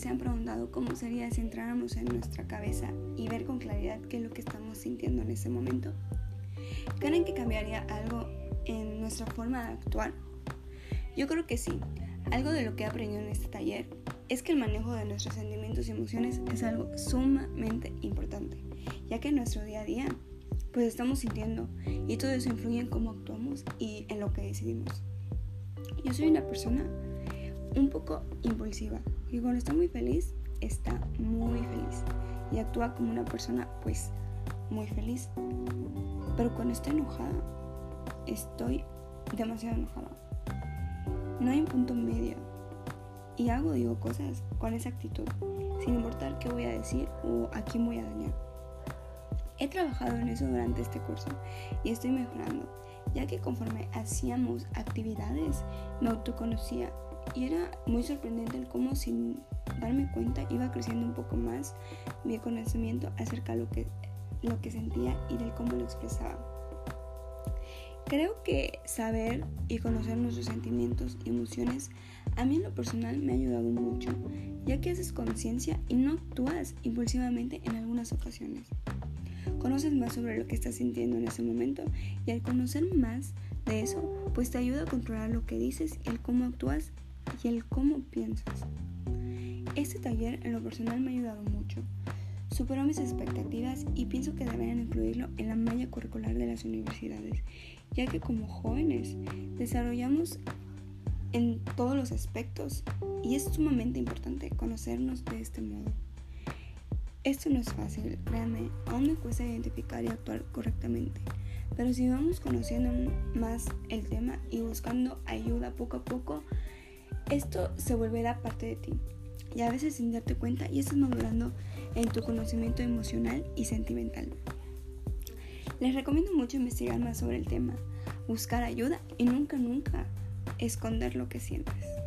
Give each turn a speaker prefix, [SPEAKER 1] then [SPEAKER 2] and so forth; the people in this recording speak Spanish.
[SPEAKER 1] pensado cómo sería si entráramos en nuestra cabeza y ver con claridad qué es lo que estamos sintiendo en ese momento? ¿Creen que cambiaría algo en nuestra forma de actuar? Yo creo que sí. Algo de lo que he aprendido en este taller es que el manejo de nuestros sentimientos y emociones es algo sumamente importante, ya que en nuestro día a día pues estamos sintiendo y todo eso influye en cómo actuamos y en lo que decidimos. Yo soy una persona un poco impulsiva y cuando está muy feliz, está muy feliz y actúa como una persona pues muy feliz. Pero cuando estoy enojada, estoy demasiado enojada. No hay un punto medio. Y hago, digo cosas con esa actitud, sin importar qué voy a decir o a quién voy a dañar. He trabajado en eso durante este curso y estoy mejorando, ya que conforme hacíamos actividades me autoconocía y era muy sorprendente el cómo sin darme cuenta iba creciendo un poco más mi conocimiento acerca de lo que, lo que sentía y del cómo lo expresaba. Creo que saber y conocer nuestros sentimientos y emociones a mí en lo personal me ha ayudado mucho, ya que haces conciencia y no actúas impulsivamente en algunas ocasiones. Conoces más sobre lo que estás sintiendo en ese momento y al conocer más de eso, pues te ayuda a controlar lo que dices, el cómo actúas y el cómo piensas. Este taller en lo personal me ha ayudado mucho. Superó mis expectativas y pienso que deberían incluirlo en la malla curricular de las universidades, ya que como jóvenes desarrollamos en todos los aspectos y es sumamente importante conocernos de este modo. Esto no es fácil, créanme, aún me cuesta identificar y actuar correctamente, pero si vamos conociendo más el tema y buscando ayuda poco a poco, esto se volverá parte de ti y a veces sin darte cuenta y estás madurando en tu conocimiento emocional y sentimental. Les recomiendo mucho investigar más sobre el tema, buscar ayuda y nunca, nunca esconder lo que sientes.